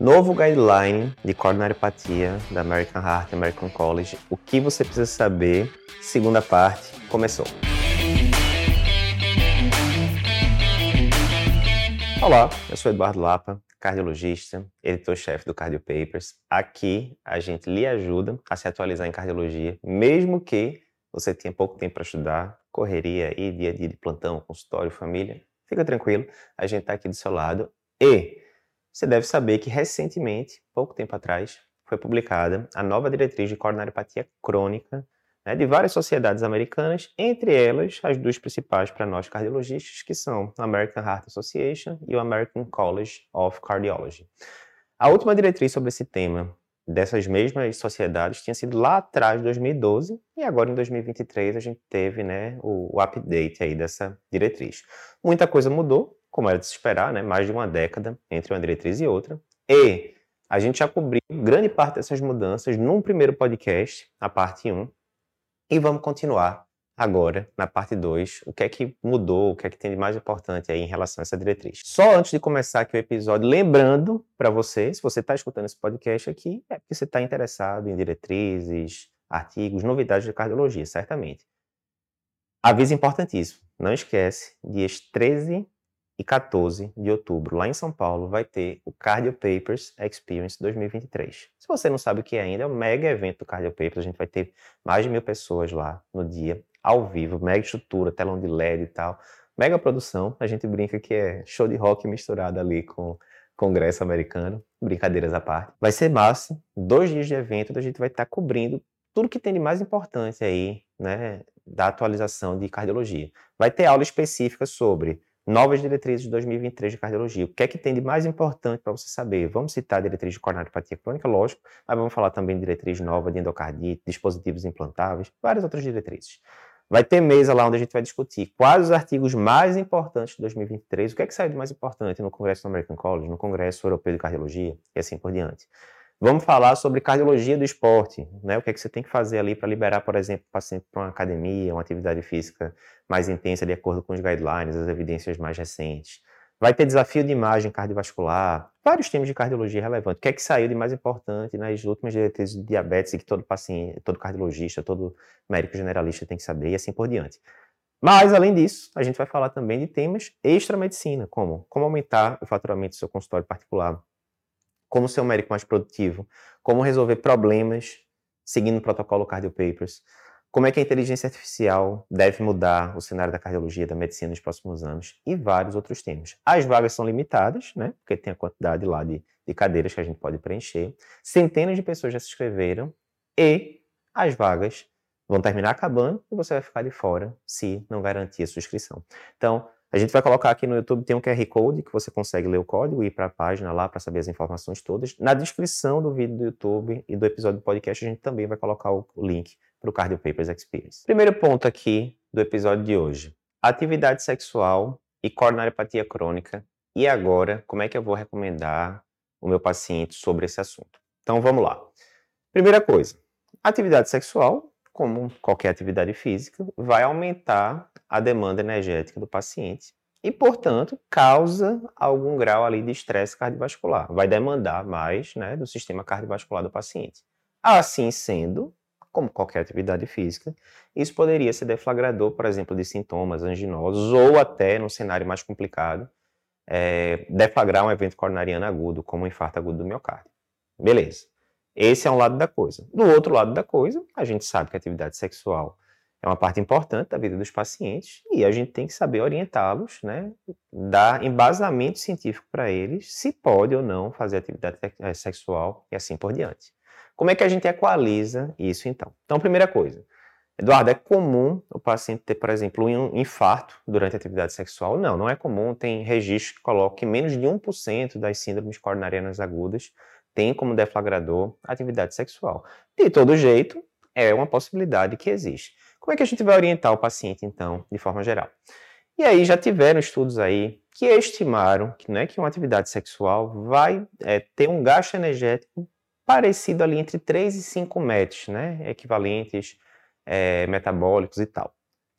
Novo guideline de coronariopatia da American Heart American College. O que você precisa saber? Segunda parte começou. Olá, eu sou Eduardo Lapa, cardiologista, editor-chefe do Cardio Papers. Aqui a gente lhe ajuda a se atualizar em cardiologia, mesmo que você tenha pouco tempo para estudar, correria e dia a dia de plantão, consultório, família. Fica tranquilo, a gente está aqui do seu lado. E você deve saber que recentemente, pouco tempo atrás, foi publicada a nova diretriz de coronariopatia crônica né, de várias sociedades americanas, entre elas as duas principais para nós cardiologistas, que são a American Heart Association e o American College of Cardiology. A última diretriz sobre esse tema dessas mesmas sociedades tinha sido lá atrás, de 2012, e agora em 2023 a gente teve né, o, o update aí dessa diretriz. Muita coisa mudou, como era de se esperar, né? Mais de uma década entre uma diretriz e outra. E a gente já cobriu grande parte dessas mudanças num primeiro podcast, a parte 1. E vamos continuar agora na parte 2. O que é que mudou, o que é que tem de mais importante aí em relação a essa diretriz. Só antes de começar aqui o episódio, lembrando para você, se você está escutando esse podcast aqui, é porque você está interessado em diretrizes, artigos, novidades de cardiologia, certamente. Aviso importantíssimo, não esquece, dias 13 e 14 de outubro, lá em São Paulo, vai ter o Cardio Papers Experience 2023. Se você não sabe o que é ainda, é um mega evento do Cardio Papers. A gente vai ter mais de mil pessoas lá no dia, ao vivo, mega estrutura, telão de LED e tal. Mega produção. A gente brinca que é show de rock misturado ali com Congresso americano. Brincadeiras à parte. Vai ser massa. Dois dias de evento, a gente vai estar cobrindo tudo que tem de mais importante aí, né, da atualização de cardiologia. Vai ter aula específica sobre Novas diretrizes de 2023 de cardiologia. O que é que tem de mais importante para você saber? Vamos citar a diretriz de coronariopatia crônica, lógico, mas vamos falar também de diretriz nova de endocardite, dispositivos implantáveis, várias outras diretrizes. Vai ter mesa lá onde a gente vai discutir quais os artigos mais importantes de 2023, o que é que saiu de mais importante no Congresso do American College, no Congresso Europeu de Cardiologia e assim por diante. Vamos falar sobre cardiologia do esporte, né? O que é que você tem que fazer ali para liberar, por exemplo, o paciente para uma academia, uma atividade física mais intensa de acordo com os guidelines, as evidências mais recentes. Vai ter desafio de imagem cardiovascular, vários temas de cardiologia relevantes. O que é que saiu de mais importante nas últimas diretrizes de diabetes que todo paciente, todo cardiologista, todo médico generalista tem que saber e assim por diante. Mas, além disso, a gente vai falar também de temas extra-medicina, como como aumentar o faturamento do seu consultório particular, como ser um médico mais produtivo, como resolver problemas seguindo o protocolo Cardio Papers, como é que a inteligência artificial deve mudar o cenário da cardiologia, da medicina nos próximos anos e vários outros temas. As vagas são limitadas, né? Porque tem a quantidade lá de, de cadeiras que a gente pode preencher. Centenas de pessoas já se inscreveram e as vagas vão terminar acabando e você vai ficar de fora se não garantir a sua inscrição. Então, a gente vai colocar aqui no YouTube, tem um QR Code que você consegue ler o código e ir para a página lá para saber as informações todas. Na descrição do vídeo do YouTube e do episódio do podcast, a gente também vai colocar o link para o Cardio Papers Experience. Primeiro ponto aqui do episódio de hoje: atividade sexual e coronariopatia crônica. E agora, como é que eu vou recomendar o meu paciente sobre esse assunto? Então vamos lá. Primeira coisa: atividade sexual, como qualquer atividade física, vai aumentar a demanda energética do paciente e, portanto, causa algum grau ali de estresse cardiovascular. Vai demandar mais né, do sistema cardiovascular do paciente. Assim sendo, como qualquer atividade física, isso poderia ser deflagrador, por exemplo, de sintomas anginosos ou até, num cenário mais complicado, é, deflagrar um evento coronariano agudo, como um infarto agudo do miocárdio. Beleza. Esse é um lado da coisa. Do outro lado da coisa, a gente sabe que a atividade sexual é uma parte importante da vida dos pacientes e a gente tem que saber orientá-los, né, dar embasamento científico para eles se pode ou não fazer atividade eh, sexual e assim por diante. Como é que a gente equaliza isso então? Então, primeira coisa, Eduardo, é comum o paciente ter, por exemplo, um infarto durante a atividade sexual? Não, não é comum. Tem registro que coloca que menos de 1% das síndromes coronarianas agudas tem como deflagrador atividade sexual. De todo jeito, é uma possibilidade que existe. Como é que a gente vai orientar o paciente, então, de forma geral? E aí já tiveram estudos aí que estimaram que, né, que uma atividade sexual vai é, ter um gasto energético parecido ali entre 3 e 5 metros, né, equivalentes é, metabólicos e tal.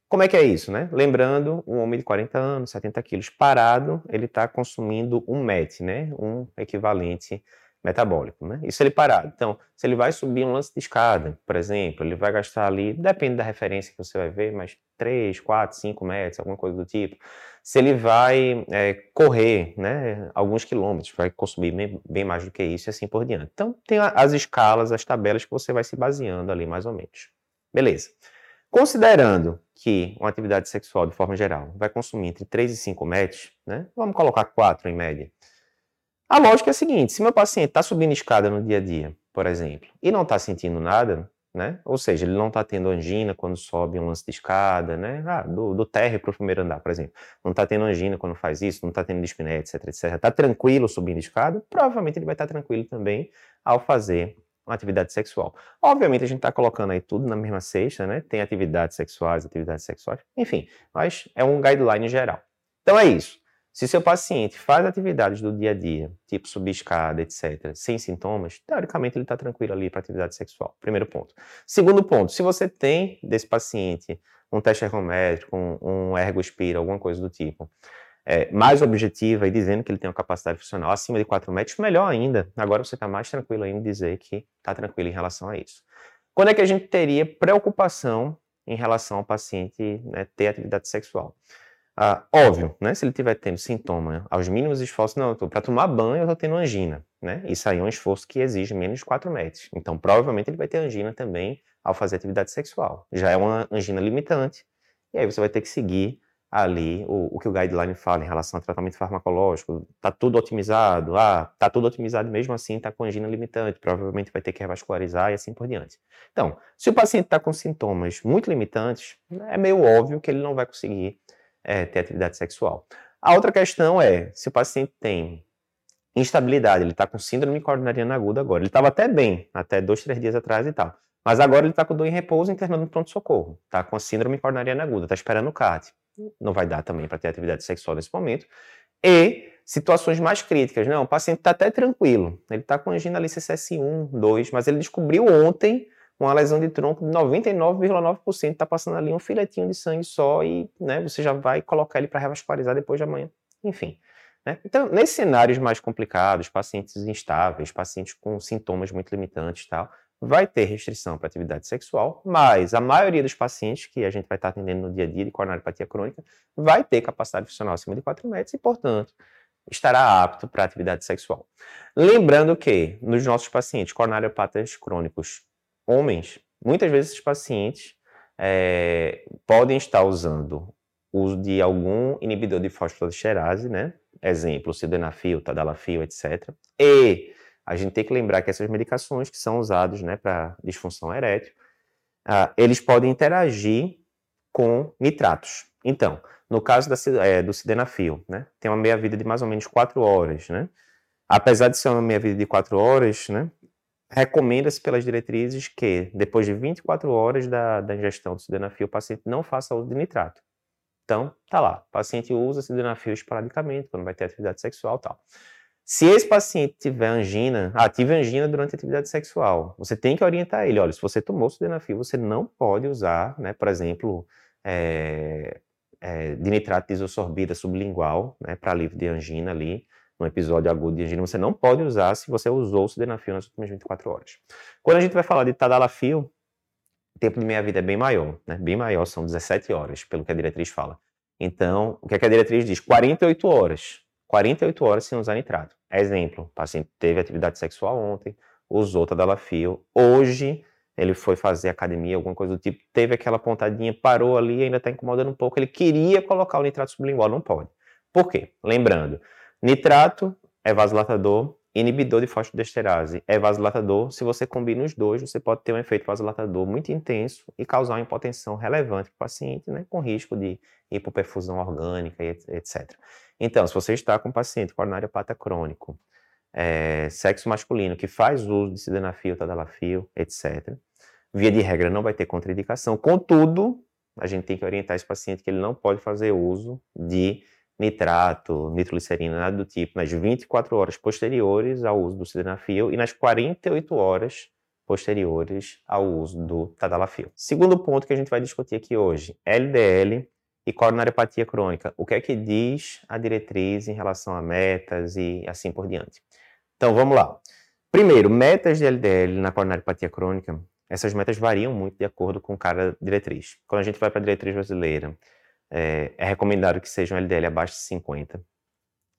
Como é que é isso, né? Lembrando, um homem de 40 anos, 70 quilos, parado, ele está consumindo um MET, né? Um equivalente metabólico, né? Isso ele parado. Então, se ele vai subir um lance de escada, por exemplo, ele vai gastar ali, depende da referência que você vai ver, mas 3, 4, 5 metros, alguma coisa do tipo. Se ele vai é, correr, né, alguns quilômetros, vai consumir bem, bem, mais do que isso e assim por diante. Então, tem as escalas, as tabelas que você vai se baseando ali, mais ou menos. Beleza. Considerando que uma atividade sexual, de forma geral, vai consumir entre 3 e 5 metros, né, vamos colocar 4 em média, a lógica é a seguinte: se meu paciente está subindo escada no dia a dia, por exemplo, e não está sentindo nada, né? Ou seja, ele não está tendo angina quando sobe um lance de escada, né? Ah, do, do térreo para o primeiro andar, por exemplo. Não está tendo angina quando faz isso, não está tendo dispneia, etc, etc. Está tranquilo subindo escada, provavelmente ele vai estar tá tranquilo também ao fazer uma atividade sexual. Obviamente a gente está colocando aí tudo na mesma cesta, né? Tem atividades sexuais, atividades sexuais, enfim, mas é um guideline geral. Então é isso. Se seu paciente faz atividades do dia a dia, tipo subir escada, etc., sem sintomas, teoricamente ele está tranquilo ali para atividade sexual. Primeiro ponto. Segundo ponto, se você tem desse paciente um teste ergométrico, um, um ergospira, alguma coisa do tipo, é, mais objetiva e dizendo que ele tem uma capacidade funcional acima de 4 metros, melhor ainda. Agora você está mais tranquilo ainda em dizer que está tranquilo em relação a isso. Quando é que a gente teria preocupação em relação ao paciente né, ter atividade sexual? Ah, óbvio, né? Se ele estiver tendo sintoma aos mínimos esforços, não, para tomar banho eu estou tendo angina, né? Isso aí é um esforço que exige menos de 4 metros. Então, provavelmente ele vai ter angina também ao fazer atividade sexual. Já é uma angina limitante, e aí você vai ter que seguir ali o, o que o guideline fala em relação ao tratamento farmacológico. Tá tudo otimizado, ah, tá tudo otimizado mesmo assim, tá com angina limitante, provavelmente vai ter que revascularizar e assim por diante. Então, se o paciente está com sintomas muito limitantes, é meio óbvio que ele não vai conseguir é, ter atividade sexual. A outra questão é, se o paciente tem instabilidade, ele está com síndrome coronariana aguda agora, ele estava até bem, até dois, três dias atrás e tal, mas agora ele está com dor em repouso internado no pronto-socorro, está com síndrome coronariana aguda, está esperando o CAT, não vai dar também para ter atividade sexual nesse momento, e situações mais críticas, não, o paciente está até tranquilo, ele está com angina ali CSS1, 2, mas ele descobriu ontem uma lesão de tronco de 99,9% está passando ali um filetinho de sangue só e né, você já vai colocar ele para revascularizar depois de amanhã. Enfim. Né? Então, nesses cenários mais complicados, pacientes instáveis, pacientes com sintomas muito limitantes e tal, vai ter restrição para atividade sexual, mas a maioria dos pacientes que a gente vai estar atendendo no dia a dia de coronariopatia crônica vai ter capacidade funcional acima de 4 metros e, portanto, estará apto para atividade sexual. Lembrando que, nos nossos pacientes coronariopatas crônicos homens, muitas vezes esses pacientes é, podem estar usando uso de algum inibidor de fosfodiesterase, né? Exemplo, sildenafil, tadalafil, etc. E a gente tem que lembrar que essas medicações que são usadas né, para disfunção erétil, uh, eles podem interagir com nitratos. Então, no caso da, é, do sildenafil, né, tem uma meia-vida de mais ou menos 4 horas, né? Apesar de ser uma meia-vida de 4 horas, né, Recomenda-se pelas diretrizes que, depois de 24 horas da, da ingestão do sildenafil, o paciente não faça uso de nitrato. Então, tá lá, o paciente usa sildenafil esporadicamente, quando vai ter atividade sexual tal. Se esse paciente tiver angina, ah, tive angina durante a atividade sexual, você tem que orientar ele, olha, se você tomou sildenafil, você não pode usar, né, por exemplo, é, é, de nitrato de isosorbida sublingual, né, para alívio de angina ali, um episódio agudo de angina, você não pode usar se você usou o sildenafil nas últimas 24 horas. Quando a gente vai falar de tadalafil, o tempo de meia-vida é bem maior, né? bem maior, são 17 horas, pelo que a diretriz fala. Então, o que, é que a diretriz diz? 48 horas. 48 horas sem usar nitrato. Exemplo, o paciente teve atividade sexual ontem, usou tadalafil, hoje ele foi fazer academia, alguma coisa do tipo, teve aquela pontadinha, parou ali, ainda está incomodando um pouco, ele queria colocar o nitrato sublingual, não pode. Por quê? Lembrando, Nitrato é vasodilatador, inibidor de fosfodiesterase é vasodilatador. Se você combina os dois, você pode ter um efeito vasodilatador muito intenso e causar uma hipotensão relevante para o paciente, né, com risco de hipoperfusão orgânica, etc. Então, se você está com um paciente coronariopata crônico, é, sexo masculino, que faz uso de sildenafil, tadalafil, etc., via de regra não vai ter contraindicação. Contudo, a gente tem que orientar esse paciente que ele não pode fazer uso de nitrato, nitroglicerina, nada do tipo, nas 24 horas posteriores ao uso do sildenafil e nas 48 horas posteriores ao uso do tadalafil. Segundo ponto que a gente vai discutir aqui hoje, LDL e coronariopatia crônica. O que é que diz a diretriz em relação a metas e assim por diante? Então, vamos lá. Primeiro, metas de LDL na coronariopatia crônica, essas metas variam muito de acordo com cada diretriz. Quando a gente vai para a diretriz brasileira, é, é recomendado que seja um LDL abaixo de 50.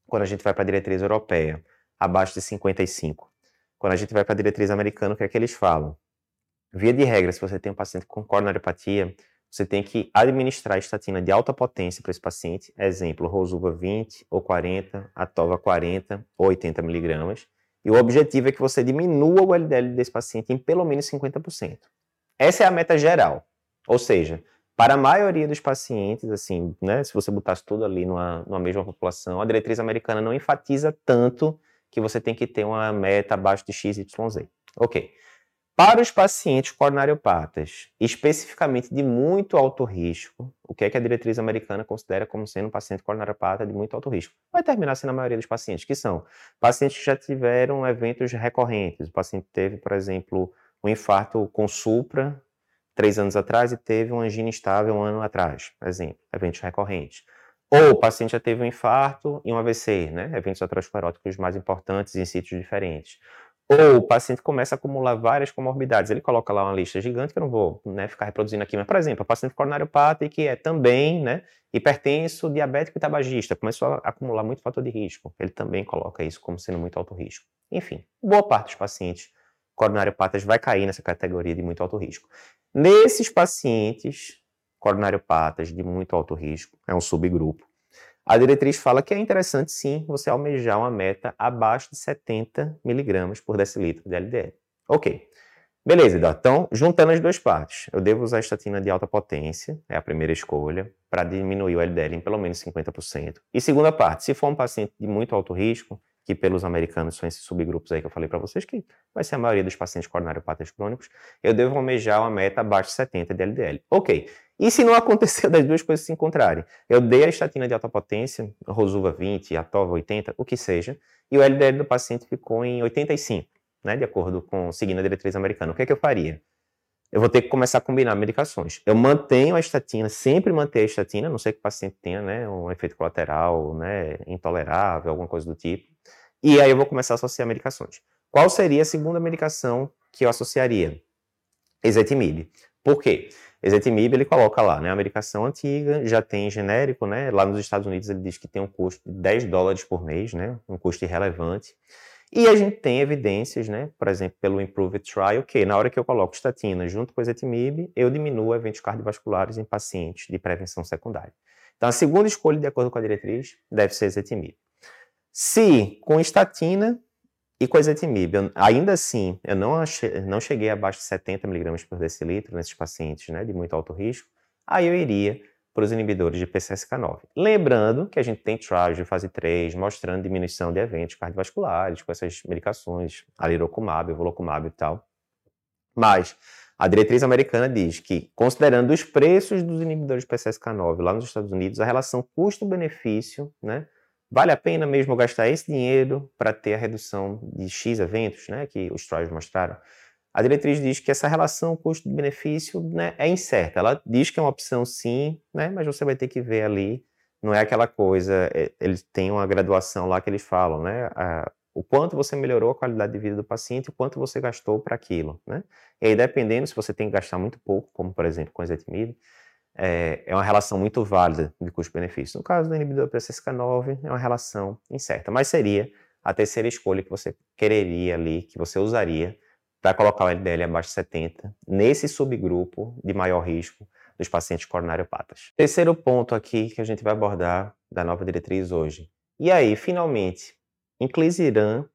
Quando a gente vai para a diretriz europeia, abaixo de 55. Quando a gente vai para a diretriz americana, o que é que eles falam? Via de regra, se você tem um paciente com coronariopatia, você tem que administrar estatina de alta potência para esse paciente, exemplo, Rosuva 20 ou 40, Atova 40 ou 80 miligramas, e o objetivo é que você diminua o LDL desse paciente em pelo menos 50%. Essa é a meta geral. Ou seja, para a maioria dos pacientes, assim, né, se você botasse tudo ali numa, numa mesma população, a diretriz americana não enfatiza tanto que você tem que ter uma meta abaixo de XYZ. Ok. Para os pacientes coronariopatas, especificamente de muito alto risco, o que é que a diretriz americana considera como sendo um paciente coronariopata de muito alto risco? Vai terminar sendo a maioria dos pacientes, que são pacientes que já tiveram eventos recorrentes. O paciente teve, por exemplo, um infarto com supra três anos atrás e teve uma angina estável um ano atrás, exemplo, eventos recorrentes. Ou o paciente já teve um infarto e um AVC, né? eventos ateroscleróticos mais importantes em sítios diferentes. Ou o paciente começa a acumular várias comorbidades. Ele coloca lá uma lista gigante que eu não vou né, ficar reproduzindo aqui, mas, por exemplo, o paciente coronariopata que é também né, hipertenso, diabético e tabagista, começou a acumular muito fator de risco. Ele também coloca isso como sendo muito alto risco. Enfim, boa parte dos pacientes coronariopatas vai cair nessa categoria de muito alto risco. Nesses pacientes coronariopatas de muito alto risco, é um subgrupo, a diretriz fala que é interessante sim você almejar uma meta abaixo de 70 miligramas por decilitro de LDL. Ok. Beleza, Então, juntando as duas partes, eu devo usar estatina de alta potência, é a primeira escolha, para diminuir o LDL em pelo menos 50%. E segunda parte, se for um paciente de muito alto risco, que pelos americanos são esses subgrupos aí que eu falei para vocês, que vai ser a maioria dos pacientes coronariopatas crônicos, eu devo almejar uma meta abaixo de 70 de LDL. Ok. E se não aconteceu das duas coisas se encontrarem? Eu dei a estatina de alta potência, Rosuva 20, Atova 80, o que seja, e o LDL do paciente ficou em 85, né, de acordo com, seguindo a diretriz americana. O que é que eu faria? Eu vou ter que começar a combinar medicações. Eu mantenho a estatina, sempre manter a estatina, não sei que o paciente tenha, né, um efeito colateral, né, intolerável, alguma coisa do tipo. E aí eu vou começar a associar medicações. Qual seria a segunda medicação que eu associaria? Ezetimibe. Por quê? Ezetimibe ele coloca lá, né, a medicação antiga, já tem genérico, né, lá nos Estados Unidos ele diz que tem um custo de 10 dólares por mês, né, um custo irrelevante. E a gente tem evidências, né, por exemplo, pelo Improved Trial, que na hora que eu coloco estatina junto com ezetimibe, eu diminuo eventos cardiovasculares em pacientes de prevenção secundária. Então a segunda escolha, de acordo com a diretriz, deve ser ezetimibe. Se com estatina e com ezetimibe, eu, ainda assim, eu não, achei, não cheguei abaixo de 70 mg por decilitro nesses pacientes né, de muito alto risco, aí eu iria para os inibidores de PCSK9. Lembrando que a gente tem trials de fase 3 mostrando diminuição de eventos cardiovasculares com essas medicações, alirocumab, volocumab e tal. Mas a diretriz americana diz que, considerando os preços dos inibidores de PCSK9 lá nos Estados Unidos, a relação custo-benefício, né, Vale a pena mesmo gastar esse dinheiro para ter a redução de X eventos, né, que os trials mostraram? A diretriz diz que essa relação custo-benefício né, é incerta. Ela diz que é uma opção sim, né, mas você vai ter que ver ali. Não é aquela coisa, é, eles têm uma graduação lá que eles falam, né? A, o quanto você melhorou a qualidade de vida do paciente e o quanto você gastou para aquilo, né? E aí, dependendo, se você tem que gastar muito pouco, como por exemplo com ezetimibe, é, é uma relação muito válida de custo-benefício. No caso do inibidor PCSK9, é uma relação incerta, mas seria a terceira escolha que você quereria ali, que você usaria para colocar o LDL abaixo de 70, nesse subgrupo de maior risco dos pacientes coronariopatas. Terceiro ponto aqui que a gente vai abordar da nova diretriz hoje. E aí, finalmente, inclisiran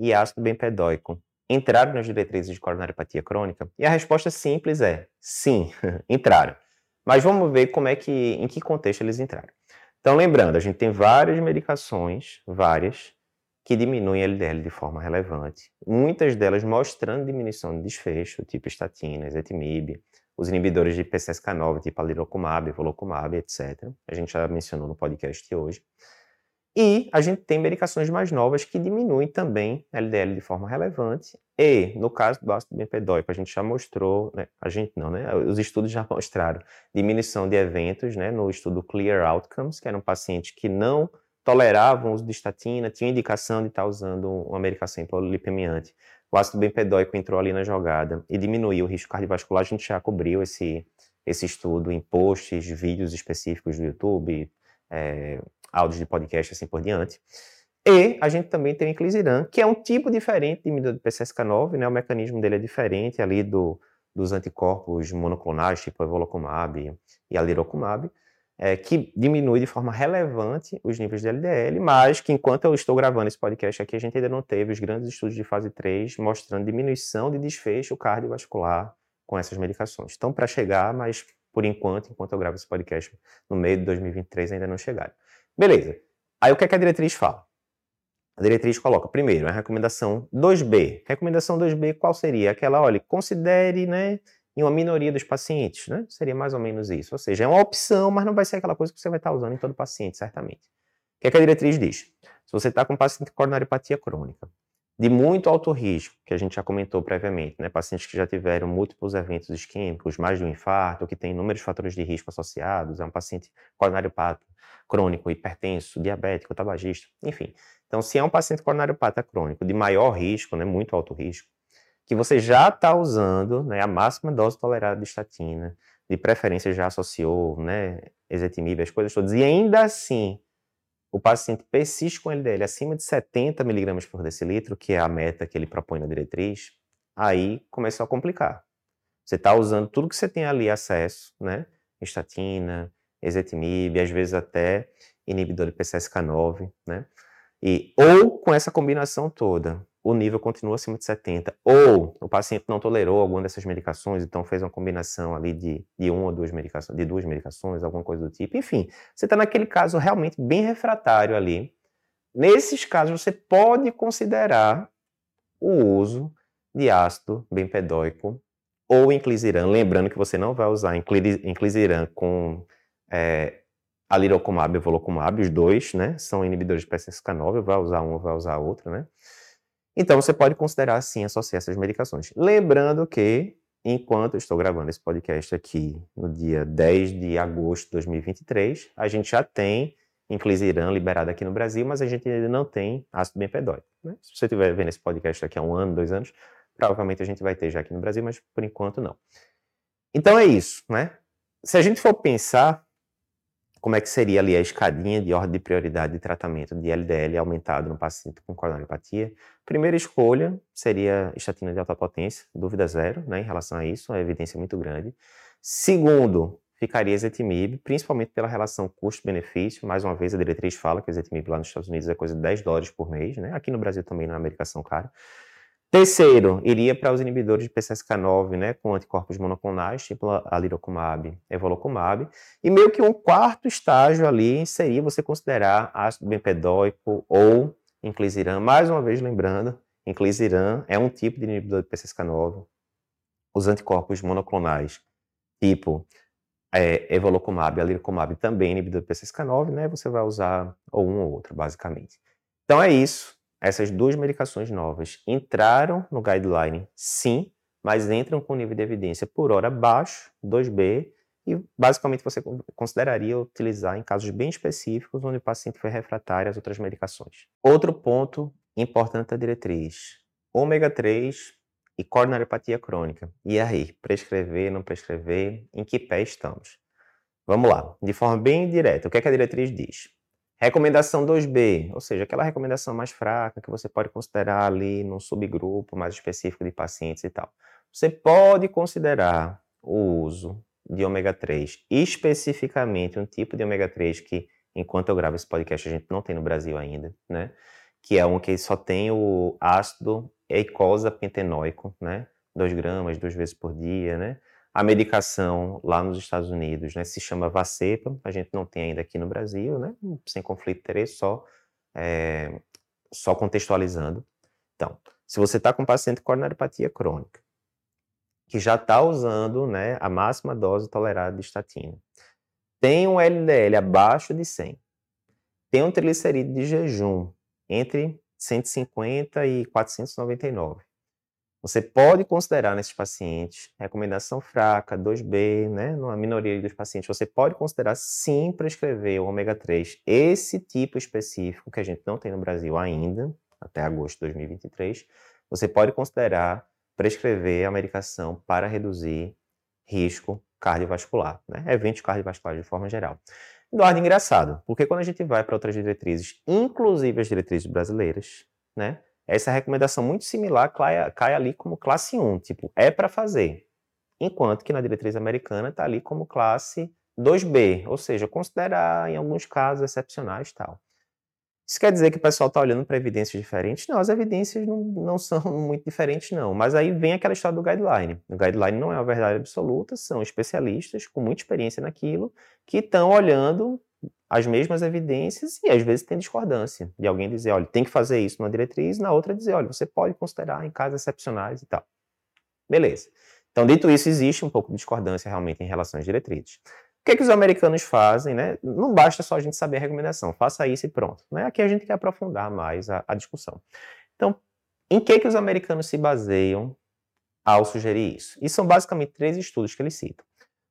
e ácido bempedóico entraram nas diretrizes de coronariopatia crônica? E a resposta simples é sim, entraram. Mas vamos ver como é que, em que contexto eles entraram. Então, lembrando, a gente tem várias medicações, várias, que diminuem LDL de forma relevante. Muitas delas mostrando diminuição de desfecho, tipo estatina, ezetimibe, os inibidores de PCSK9, tipo alirocumab, volocumab, etc. A gente já mencionou no podcast hoje. E a gente tem medicações mais novas que diminuem também LDL de forma relevante. E, no caso do ácido bempedóico, a gente já mostrou, né, a gente não, né, os estudos já mostraram diminuição de eventos, né, no estudo Clear Outcomes, que eram pacientes que não toleravam o uso de estatina, tinham indicação de estar usando uma medicação hipolipemiante, o ácido bempedóico entrou ali na jogada e diminuiu o risco cardiovascular, a gente já cobriu esse, esse estudo em posts, vídeos específicos do YouTube, é, áudios de podcast, assim por diante. E a gente também tem o inclisiran, que é um tipo diferente de inibidor de PCSK9, né? O mecanismo dele é diferente ali do, dos anticorpos monoclonais, tipo evolocumab e alirocumab, é, que diminui de forma relevante os níveis de LDL, mas que enquanto eu estou gravando esse podcast aqui, a gente ainda não teve os grandes estudos de fase 3 mostrando diminuição de desfecho cardiovascular com essas medicações. Então, para chegar, mas por enquanto, enquanto eu gravo esse podcast no meio de 2023, ainda não chegaram. Beleza. Aí o que, é que a diretriz fala? A diretriz coloca, primeiro, a recomendação 2B. Recomendação 2B, qual seria? Aquela, olha, considere, né, em uma minoria dos pacientes, né? Seria mais ou menos isso. Ou seja, é uma opção, mas não vai ser aquela coisa que você vai estar usando em todo paciente, certamente. O que, é que a diretriz diz? Se você está com paciente com coronariopatia crônica, de muito alto risco, que a gente já comentou previamente, né? Pacientes que já tiveram múltiplos eventos isquêmicos, mais de um infarto, que tem inúmeros fatores de risco associados, é um paciente coronariopata crônico, hipertenso, diabético, tabagista, enfim. Então, se é um paciente coronariopata crônico de maior risco, né, muito alto risco, que você já está usando né, a máxima dose tolerada de estatina, de preferência já associou, né, ezetimibe, as coisas todas, e ainda assim o paciente persiste com LDL acima de 70 miligramas por decilitro, que é a meta que ele propõe na diretriz, aí começou a complicar. Você está usando tudo que você tem ali acesso, né, estatina, ezetimibe, às vezes até inibidor de PCSK9, né, e, ou com essa combinação toda, o nível continua acima de 70. Ou o paciente não tolerou alguma dessas medicações, então fez uma combinação ali de, de uma ou duas medicações, de duas medicações, alguma coisa do tipo. Enfim, você está naquele caso realmente bem refratário ali. Nesses casos, você pode considerar o uso de ácido bempedóico ou inclisiran. Lembrando que você não vai usar inclisiran com é, alirocumab e volocumab, os dois, né? São inibidores de PCSK9, vai usar um ou vai usar outro, né? Então, você pode considerar, assim, associar essas medicações. Lembrando que, enquanto estou gravando esse podcast aqui, no dia 10 de agosto de 2023, a gente já tem inclisiran liberado aqui no Brasil, mas a gente ainda não tem ácido bempedóico. Né? Se você estiver vendo esse podcast daqui a um ano, dois anos, provavelmente a gente vai ter já aqui no Brasil, mas por enquanto não. Então é isso, né? Se a gente for pensar como é que seria ali a escadinha de ordem de prioridade de tratamento de LDL aumentado no paciente com coronariopatia. Primeira escolha seria estatina de alta potência, dúvida zero né, em relação a isso, a evidência é muito grande. Segundo, ficaria ezetimibe, principalmente pela relação custo-benefício. Mais uma vez, a diretriz fala que ezetimibe lá nos Estados Unidos é coisa de 10 dólares por mês, né? aqui no Brasil também, na América são caros. Terceiro, iria para os inibidores de PCSK9, né, com anticorpos monoclonais, tipo alirocumab, evolocumab. E meio que um quarto estágio ali seria você considerar ácido bempedóico ou inclisiran. Mais uma vez lembrando, inclisiran é um tipo de inibidor de PCSK9. Os anticorpos monoclonais, tipo é, evolocumab, alirocumab, também inibidor de PCSK9, né, você vai usar ou um ou outro, basicamente. Então é isso. Essas duas medicações novas entraram no guideline, sim, mas entram com nível de evidência por hora baixo, 2B, e basicamente você consideraria utilizar em casos bem específicos onde o paciente foi refratário às outras medicações. Outro ponto importante da diretriz: ômega 3 e coronariopatia crônica. E aí, prescrever, não prescrever, em que pé estamos? Vamos lá, de forma bem direta, o que, é que a diretriz diz? Recomendação 2B, ou seja, aquela recomendação mais fraca que você pode considerar ali num subgrupo mais específico de pacientes e tal. Você pode considerar o uso de ômega 3, especificamente um tipo de ômega 3 que, enquanto eu gravo esse podcast, a gente não tem no Brasil ainda, né? Que é um que só tem o ácido eicosa pentenoico, né? 2 gramas, duas vezes por dia, né? A medicação lá nos Estados Unidos né, se chama Vacepa, a gente não tem ainda aqui no Brasil, né, sem conflito de interesse, só, é, só contextualizando. Então, se você está com paciente com coronariopatia crônica, que já está usando né, a máxima dose tolerada de estatina, tem um LDL abaixo de 100, tem um triglicerídeo de jejum entre 150 e 499, você pode considerar nesses pacientes recomendação fraca, 2B, né, numa minoria dos pacientes, você pode considerar sim prescrever o ômega 3, esse tipo específico que a gente não tem no Brasil ainda, até agosto de 2023, você pode considerar prescrever a medicação para reduzir risco cardiovascular, né? eventos cardiovasculares de forma geral. Eduardo, engraçado, porque quando a gente vai para outras diretrizes, inclusive as diretrizes brasileiras, né, essa recomendação muito similar cai, cai ali como classe 1, tipo, é para fazer. Enquanto que na diretriz americana está ali como classe 2B, ou seja, considerar em alguns casos excepcionais tal. Isso quer dizer que o pessoal está olhando para evidências diferentes? Não, as evidências não, não, são muito diferentes, não. Mas aí vem aquela história do guideline. O guideline não é uma verdade absoluta, são especialistas com muita experiência naquilo que estão olhando as mesmas evidências e às vezes tem discordância de alguém dizer, olha, tem que fazer isso numa diretriz, na outra dizer, olha, você pode considerar em casos excepcionais e tal. Beleza. Então, dito isso, existe um pouco de discordância realmente em relação às diretrizes que, que os americanos fazem, né? Não basta só a gente saber a recomendação, faça isso e pronto. Né? Aqui a gente quer aprofundar mais a, a discussão. Então, em que, que os americanos se baseiam ao sugerir isso? E são basicamente três estudos que eles citam.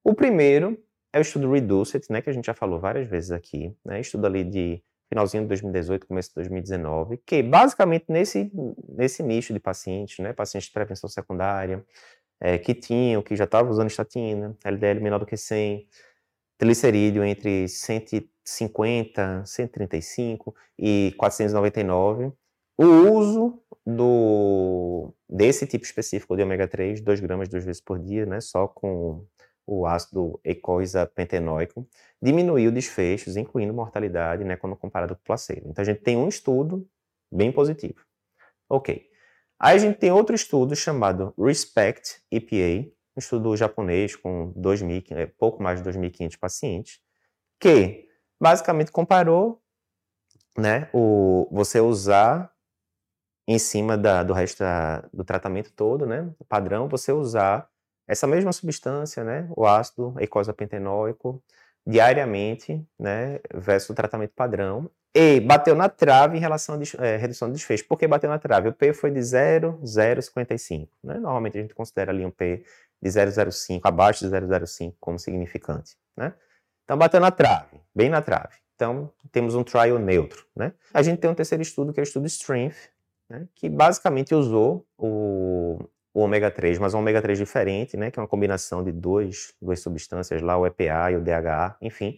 O primeiro é o estudo Reduced, né, que a gente já falou várias vezes aqui, né, estudo ali de finalzinho de 2018, começo de 2019, que basicamente nesse, nesse nicho de pacientes, né, pacientes de prevenção secundária, é, que tinham, que já estavam usando estatina, LDL menor do que 100, triglicerídeo entre 150, 135 e 499. O uso do, desse tipo específico de ômega 3, 2 gramas duas vezes por dia, né, só com o ácido eicosapentenoico, diminuiu desfechos, incluindo mortalidade, né, quando comparado com o placebo. Então a gente tem um estudo bem positivo. Ok. Aí a gente tem outro estudo chamado RESPECT EPA, um estudo japonês com 2 mil, é, pouco mais de 2.500 pacientes, que basicamente comparou né, o, você usar em cima da, do resto da, do tratamento todo, né, padrão, você usar essa mesma substância, né, o ácido eicosapentenoico, diariamente, né, versus o tratamento padrão, e bateu na trave em relação à é, redução de desfecho. Por que bateu na trave? O P foi de 0,055. Né? Normalmente a gente considera ali um P de 0,05, abaixo de 0,05 como significante. Né? Então bateu na trave, bem na trave. Então temos um trial neutro. Né? A gente tem um terceiro estudo que é o estudo Strength, né? que basicamente usou o, o ômega 3, mas um ômega 3 diferente, né? que é uma combinação de dois, duas substâncias lá, o EPA e o DHA, enfim,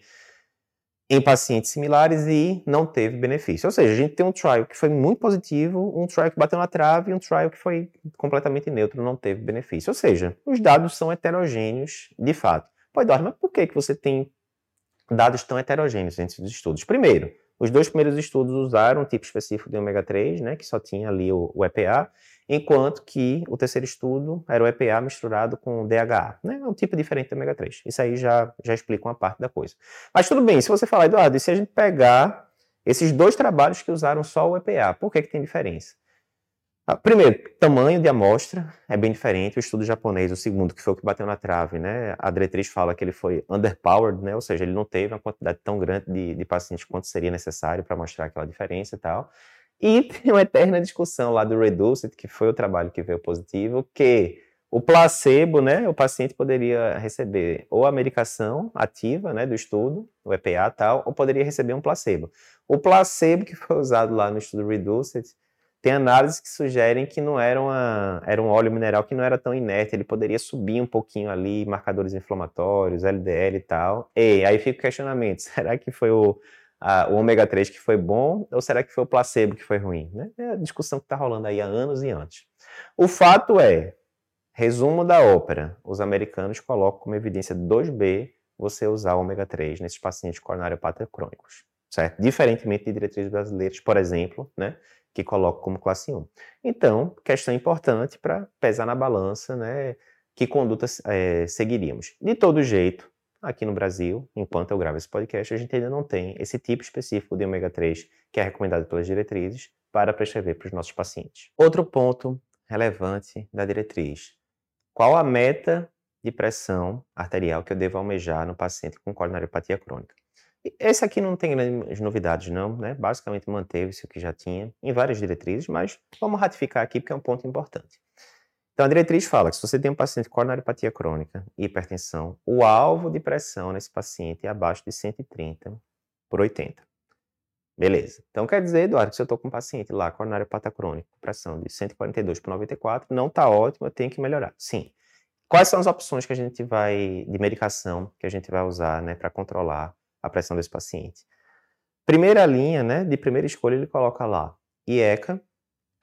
em pacientes similares e não teve benefício. Ou seja, a gente tem um trial que foi muito positivo, um trial que bateu na trave e um trial que foi completamente neutro, não teve benefício. Ou seja, os dados são heterogêneos de fato. Pô, Eduardo, mas por que, que você tem dados tão heterogêneos entre os estudos? Primeiro, os dois primeiros estudos usaram um tipo específico de ômega 3, né, que só tinha ali o, o EPA, enquanto que o terceiro estudo era o EPA misturado com o DHA, né? É um tipo diferente do ômega 3. Isso aí já, já explica uma parte da coisa. Mas tudo bem, se você falar, Eduardo, e se a gente pegar esses dois trabalhos que usaram só o EPA, por que, que tem diferença? Ah, primeiro, tamanho de amostra é bem diferente. O estudo japonês, o segundo, que foi o que bateu na trave, né? A diretriz fala que ele foi underpowered, né? Ou seja, ele não teve uma quantidade tão grande de, de pacientes quanto seria necessário para mostrar aquela diferença e tal. E tem uma eterna discussão lá do Reduced, que foi o trabalho que veio positivo, que o placebo, né, o paciente poderia receber ou a medicação ativa, né, do estudo, o EPA tal, ou poderia receber um placebo. O placebo que foi usado lá no estudo Reduced, tem análises que sugerem que não era, uma, era um óleo mineral que não era tão inerte, ele poderia subir um pouquinho ali, marcadores inflamatórios, LDL e tal. E aí fica o questionamento, será que foi o, o ômega 3 que foi bom ou será que foi o placebo que foi ruim? Né? É a discussão que está rolando aí há anos e antes. O fato é, resumo da ópera, os americanos colocam como evidência 2B você usar ômega 3 nesses pacientes coronariopata crônicos, certo? Diferentemente de diretrizes brasileiras, por exemplo, né, que colocam como classe 1. Então, questão importante para pesar na balança, né, que conduta é, seguiríamos. De todo jeito, aqui no Brasil, enquanto eu gravo esse podcast, a gente ainda não tem esse tipo específico de ômega 3 que é recomendado pelas diretrizes para prescrever para os nossos pacientes. Outro ponto relevante da diretriz: qual a meta de pressão arterial que eu devo almejar no paciente com coronariopatia crônica? Esse aqui não tem grandes novidades, não, né? Basicamente manteve-se o que já tinha em várias diretrizes, mas vamos ratificar aqui porque é um ponto importante. Então, a diretriz fala que se você tem um paciente com coronariopatia crônica e hipertensão, o alvo de pressão nesse paciente é abaixo de 130 por 80. Beleza. Então quer dizer, Eduardo, que se eu estou com um paciente lá, coronária pata crônica, pressão de 142 por 94, não está ótimo, eu tenho que melhorar. Sim. Quais são as opções que a gente vai, de medicação, que a gente vai usar, né, para controlar a pressão desse paciente? Primeira linha, né, de primeira escolha, ele coloca lá IECA,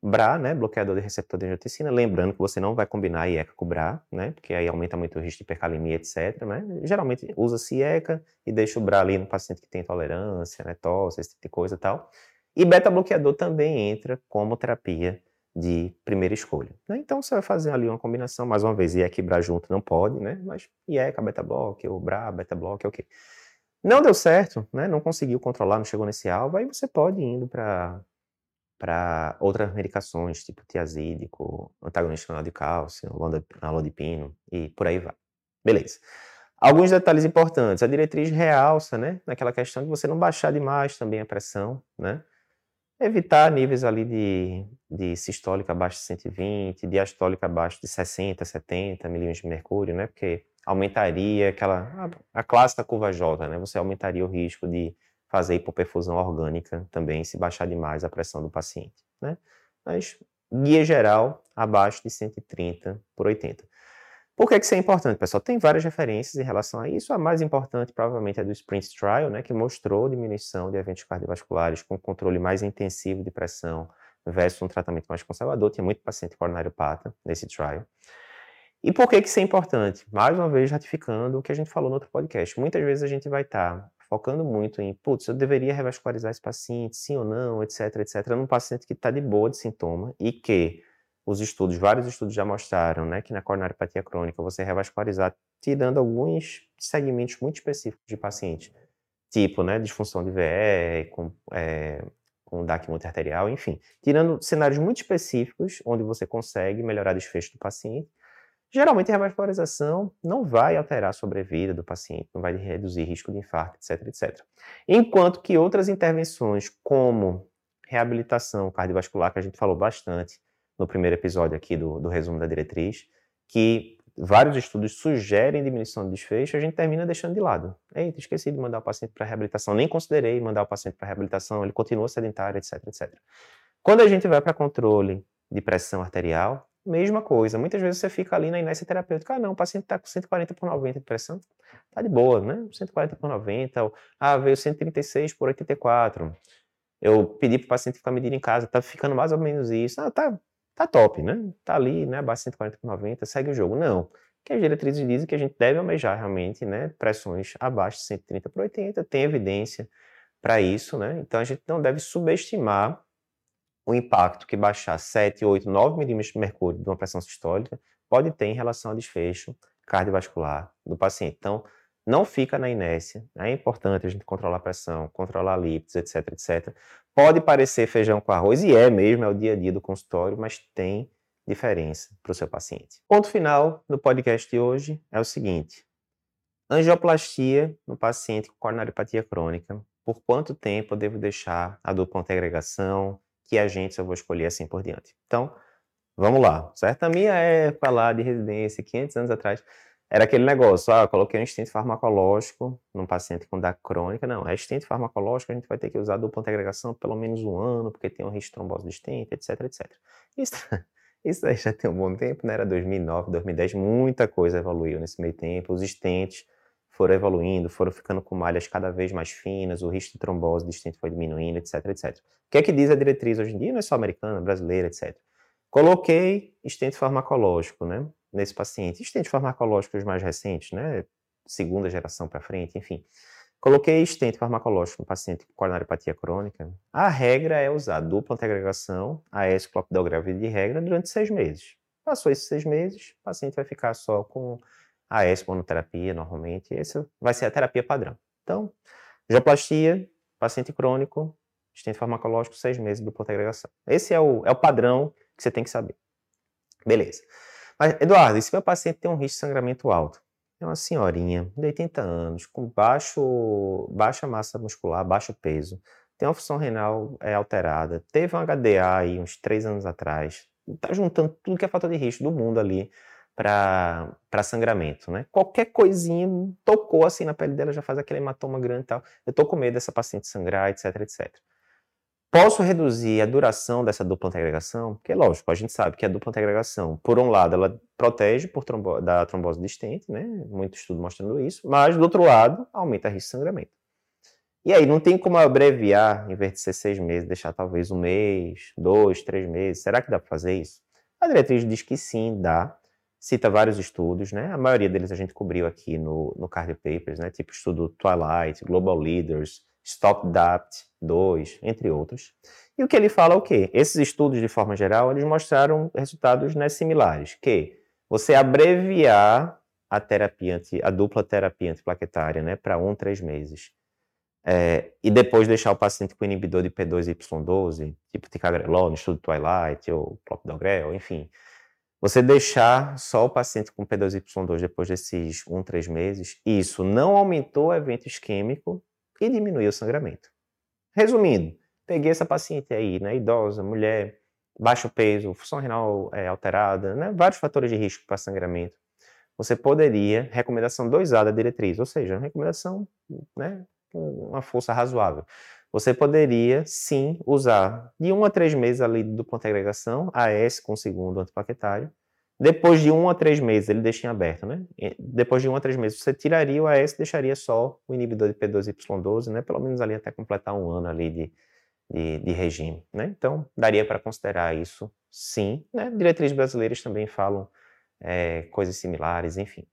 BRA, né, bloqueador de receptor de angiotensina, lembrando que você não vai combinar IECA com BRA, né, porque aí aumenta muito o risco de hipercalemia, etc, né, geralmente usa-se IECA e deixa o BRA ali no paciente que tem intolerância, né, tosse, esse tipo de coisa e tal. E beta-bloqueador também entra como terapia de primeira escolha. Né? Então você vai fazer ali uma combinação, mais uma vez, IECA e BRA junto não pode, né, mas IECA, beta-bloque, ou BRA, beta-bloque, ok. Não deu certo, né, não conseguiu controlar, não chegou nesse alvo, aí você pode ir indo para para outras medicações, tipo tiazídico, antagonista canal de cálcio, alodipino e por aí vai. Beleza. Alguns detalhes importantes. A diretriz realça, né, naquela questão de você não baixar demais também a pressão, né? Evitar níveis ali de, de sistólica abaixo de 120, diastólica abaixo de 60, 70 milímetros de mercúrio, né? Porque aumentaria aquela a, a clássica curva J, né? Você aumentaria o risco de fazer hipoperfusão orgânica também, se baixar demais a pressão do paciente. Né? Mas, guia geral, abaixo de 130 por 80. Por que, que isso é importante, pessoal? Tem várias referências em relação a isso. A mais importante, provavelmente, é do Sprint Trial, né, que mostrou diminuição de eventos cardiovasculares com controle mais intensivo de pressão versus um tratamento mais conservador. Tinha muito paciente coronariopata nesse trial. E por que, que isso é importante? Mais uma vez, ratificando o que a gente falou no outro podcast. Muitas vezes a gente vai estar tá focando muito em, putz, eu deveria revascularizar esse paciente, sim ou não, etc, etc, num paciente que está de boa de sintoma e que os estudos, vários estudos já mostraram, né, que na coronariopatia crônica você revascularizar tirando alguns segmentos muito específicos de paciente, tipo, né, disfunção de VE, com, é, com DAC multiarterial, enfim, tirando cenários muito específicos onde você consegue melhorar o desfecho do paciente, Geralmente, a revascularização não vai alterar a sobrevida do paciente, não vai reduzir risco de infarto, etc, etc. Enquanto que outras intervenções, como reabilitação cardiovascular, que a gente falou bastante no primeiro episódio aqui do, do resumo da diretriz, que vários estudos sugerem diminuição de desfecho, a gente termina deixando de lado. Eita, esqueci de mandar o paciente para reabilitação, nem considerei mandar o paciente para reabilitação, ele continua sedentário, etc, etc. Quando a gente vai para controle de pressão arterial, mesma coisa. Muitas vezes você fica ali na inércia terapêutica. Ah, não, o paciente está com 140 por 90 de pressão. Tá de boa, né? 140 por 90. Ou, ah, veio 136 por 84. Eu pedi para o paciente ficar medindo em casa. Tá ficando mais ou menos isso. Ah, tá, tá top, né? Tá ali, né? Abaixo de 140 por 90, segue o jogo. Não. Que as diretrizes dizem que a gente deve almejar realmente, né? Pressões abaixo de 130 por 80. Tem evidência para isso, né? Então a gente não deve subestimar o impacto que baixar 7, 8, 9 milímetros de mercúrio de uma pressão sistólica pode ter em relação ao desfecho cardiovascular do paciente. Então, não fica na inércia. É importante a gente controlar a pressão, controlar lípidos, etc, etc. Pode parecer feijão com arroz, e é mesmo, é o dia a dia do consultório, mas tem diferença para o seu paciente. Ponto final do podcast de hoje é o seguinte. Angioplastia no paciente com coronariopatia crônica. Por quanto tempo eu devo deixar a dupla antiagregação, que agentes eu vou escolher assim por diante. Então, vamos lá, certo? A minha época lá de residência, 500 anos atrás, era aquele negócio, ah, coloquei um estente farmacológico num paciente com DAC crônica. Não, é estente farmacológico, a gente vai ter que usar dupla integração pelo menos um ano, porque tem um risco de trombose de estente, etc, etc. Isso, isso aí já tem um bom tempo, né? Era 2009, 2010, muita coisa evoluiu nesse meio tempo. Os estentes foram evoluindo, foram ficando com malhas cada vez mais finas, o risco de trombose de estente foi diminuindo, etc, etc. O que é que diz a diretriz hoje em dia? Não é só americana, brasileira, etc. Coloquei estente farmacológico, né, nesse paciente. Estente farmacológicos mais recentes, né, segunda geração para frente, enfim. Coloquei estente farmacológico no paciente com coronariopatia crônica. A regra é usar dupla antiagregação, AS clopidogrel de regra, durante seis meses. Passou esses seis meses, o paciente vai ficar só com a monoterapia, normalmente. Essa vai ser a terapia padrão. Então, geoplastia, paciente crônico, estente farmacológico, seis meses de agregação. Esse é o, é o padrão que você tem que saber. Beleza. Mas, Eduardo, e se meu paciente tem um risco de sangramento alto? É uma senhorinha de 80 anos, com baixo, baixa massa muscular, baixo peso, tem uma função renal é, alterada, teve um HDA aí uns três anos atrás, tá juntando tudo que é fator de risco do mundo ali para sangramento, né? Qualquer coisinha tocou assim na pele dela, já faz aquele hematoma grande e tal. Eu tô com medo dessa paciente sangrar, etc, etc. Posso reduzir a duração dessa dupla antiagregação? Porque, lógico, a gente sabe que a dupla antiagregação, por um lado, ela protege por trombo da trombose distente, né? Muito estudo mostrando isso, mas, do outro lado, aumenta a risco de sangramento. E aí, não tem como abreviar, em vez de ser seis meses, deixar talvez um mês, dois, três meses. Será que dá para fazer isso? A diretriz diz que sim, dá. Cita vários estudos, né? A maioria deles a gente cobriu aqui no, no Cardio Papers, né? Tipo estudo Twilight, Global Leaders, Stop DAPT 2, entre outros. E o que ele fala é o quê? Esses estudos, de forma geral, eles mostraram resultados né, similares, que você abreviar a terapia, anti, a dupla terapia antiplaquetária né, para um, três meses, é, e depois deixar o paciente com inibidor de P2Y12, tipo ticagrelol, no estudo Twilight, ou clopidogrel, enfim, você deixar só o paciente com P2Y2 depois desses um, três meses, isso não aumentou o evento isquêmico e diminuir o sangramento. Resumindo, peguei essa paciente aí, né, idosa, mulher, baixo peso, função renal é, alterada, né, vários fatores de risco para sangramento. Você poderia, recomendação 2A da diretriz, ou seja, recomendação né, com uma força razoável. Você poderia, sim, usar de 1 um a 3 meses ali do ponto agregação, AS com segundo antiplaquetário, depois de um a três meses, ele deixa em aberto, né? Depois de um a três meses, você tiraria o AS e deixaria só o inibidor de P2Y12, né? Pelo menos ali até completar um ano ali de, de, de regime, né? Então, daria para considerar isso, sim. Né? Diretrizes brasileiras também falam é, coisas similares, enfim.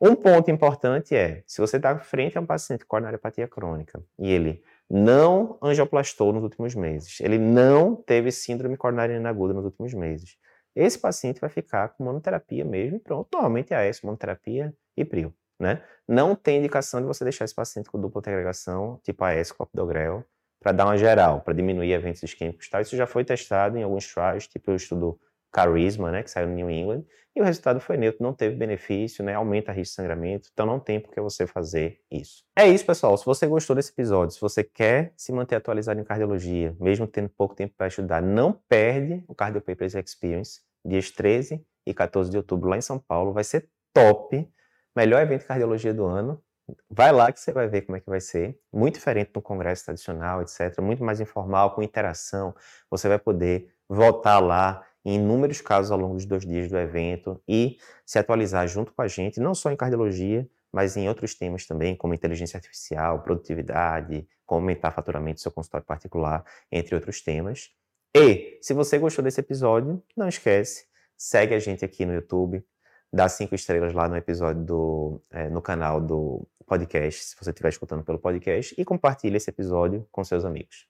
Um ponto importante é, se você está frente a um paciente com coronariopatia crônica e ele não angioplastou nos últimos meses, ele não teve síndrome coronariana aguda nos últimos meses, esse paciente vai ficar com monoterapia mesmo e pronto. Normalmente é essa, monoterapia e prio, né? Não tem indicação de você deixar esse paciente com dupla agregação, tipo AS, clopidogrel, para dar uma geral, para diminuir eventos isquêmicos tal. Isso já foi testado em alguns trials, tipo o estudo Carisma, né, que saiu no New England, e o resultado foi neutro, não teve benefício, né, aumenta risco de sangramento, então não tem por que você fazer isso. É isso, pessoal. Se você gostou desse episódio, se você quer se manter atualizado em cardiologia, mesmo tendo pouco tempo para estudar, não perde o Cardio Papers Experience, dias 13 e 14 de outubro lá em São Paulo, vai ser top, melhor evento de cardiologia do ano. Vai lá que você vai ver como é que vai ser. Muito diferente do congresso tradicional, etc. Muito mais informal, com interação. Você vai poder voltar lá em inúmeros casos ao longo dos dois dias do evento e se atualizar junto com a gente, não só em cardiologia, mas em outros temas também, como inteligência artificial, produtividade, como aumentar faturamento do seu consultório particular, entre outros temas. E, se você gostou desse episódio, não esquece, segue a gente aqui no YouTube, dá cinco estrelas lá no episódio do, é, no canal do podcast, se você estiver escutando pelo podcast, e compartilhe esse episódio com seus amigos.